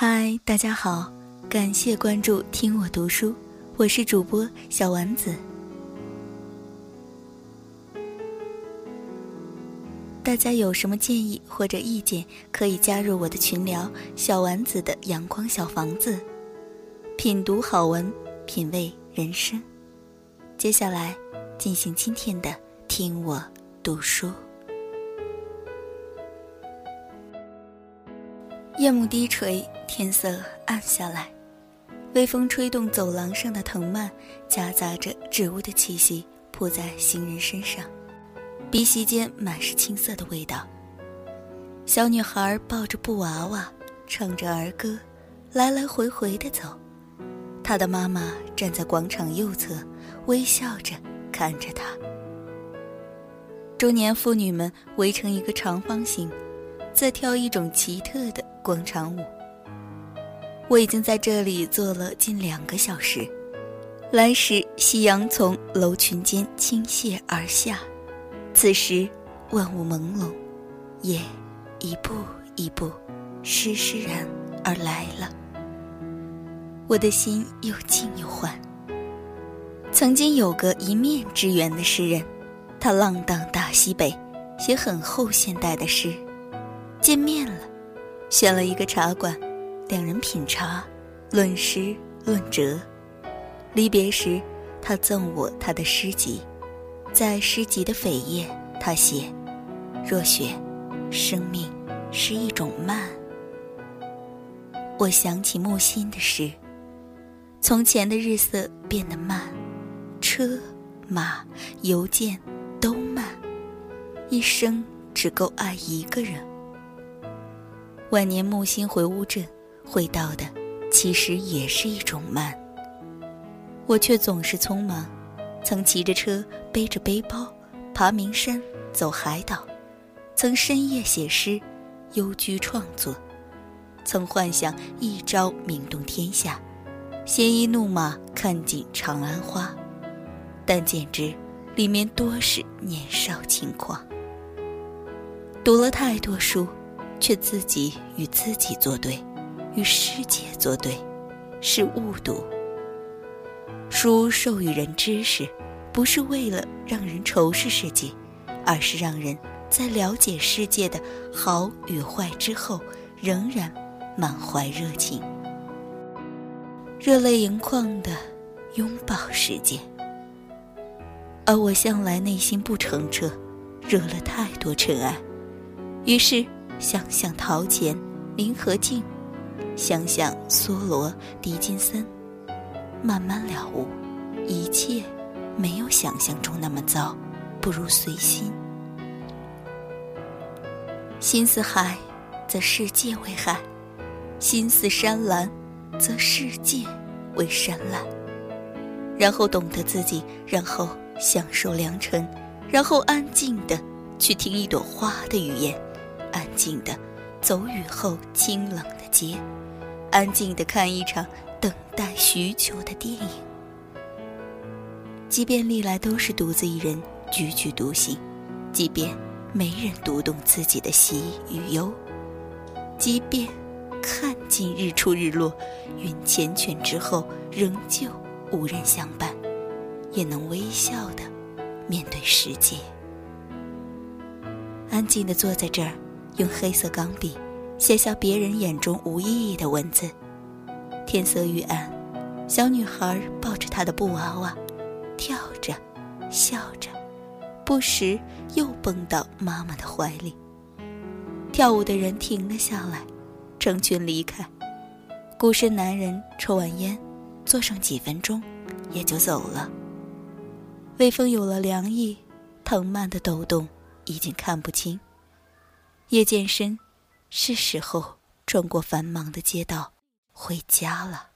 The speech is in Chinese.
嗨，大家好，感谢关注“听我读书”，我是主播小丸子。大家有什么建议或者意见，可以加入我的群聊“小丸子的阳光小房子”，品读好文，品味人生。接下来进行今天的“听我读书”。夜幕低垂，天色暗下来，微风吹动走廊上的藤蔓，夹杂着植物的气息，扑在行人身上，鼻息间满是青涩的味道。小女孩抱着布娃娃，唱着儿歌，来来回回的走。她的妈妈站在广场右侧，微笑着看着她。中年妇女们围成一个长方形，在跳一种奇特的。广场舞，我已经在这里坐了近两个小时。来时夕阳从楼群间倾泻而下，此时万物朦胧，夜一步一步施施然而来了。我的心又静又缓。曾经有个一面之缘的诗人，他浪荡大西北，写很后现代的诗。见面了。选了一个茶馆，两人品茶，论诗论哲。离别时，他赠我他的诗集，在诗集的扉页，他写：“若雪，生命是一种慢。”我想起木心的诗：“从前的日色变得慢，车马邮件都慢，一生只够爱一个人。”晚年木心回乌镇，回到的其实也是一种慢。我却总是匆忙，曾骑着车，背着背包，爬名山，走海岛，曾深夜写诗，幽居创作，曾幻想一朝名动天下，鲜衣怒马看尽长安花，但简直里面多是年少轻狂。读了太多书。却自己与自己作对，与世界作对，是误读。书授予人知识，不是为了让人仇视世界，而是让人在了解世界的好与坏之后，仍然满怀热情，热泪盈眶的拥抱世界。而我向来内心不澄澈，惹了太多尘埃，于是。想想陶潜、林和靖，想想梭罗、狄金森，慢慢了悟，一切没有想象中那么糟，不如随心。心似海，则世界为海；心似山岚，则世界为山岚。然后懂得自己，然后享受良辰，然后安静的去听一朵花的语言。安静的走雨后清冷的街，安静的看一场等待许久的电影。即便历来都是独自一人踽踽独行，即便没人读懂自己的喜与忧，即便看尽日出日落，云缱绻之后仍旧无人相伴，也能微笑的面对世界，安静的坐在这儿。用黑色钢笔写下别人眼中无意义的文字。天色愈暗，小女孩抱着她的布娃娃，跳着，笑着，不时又蹦到妈妈的怀里。跳舞的人停了下来，成群离开。孤身男人抽完烟，坐上几分钟，也就走了。微风有了凉意，藤蔓的抖动已经看不清。夜渐深，是时候穿过繁忙的街道，回家了。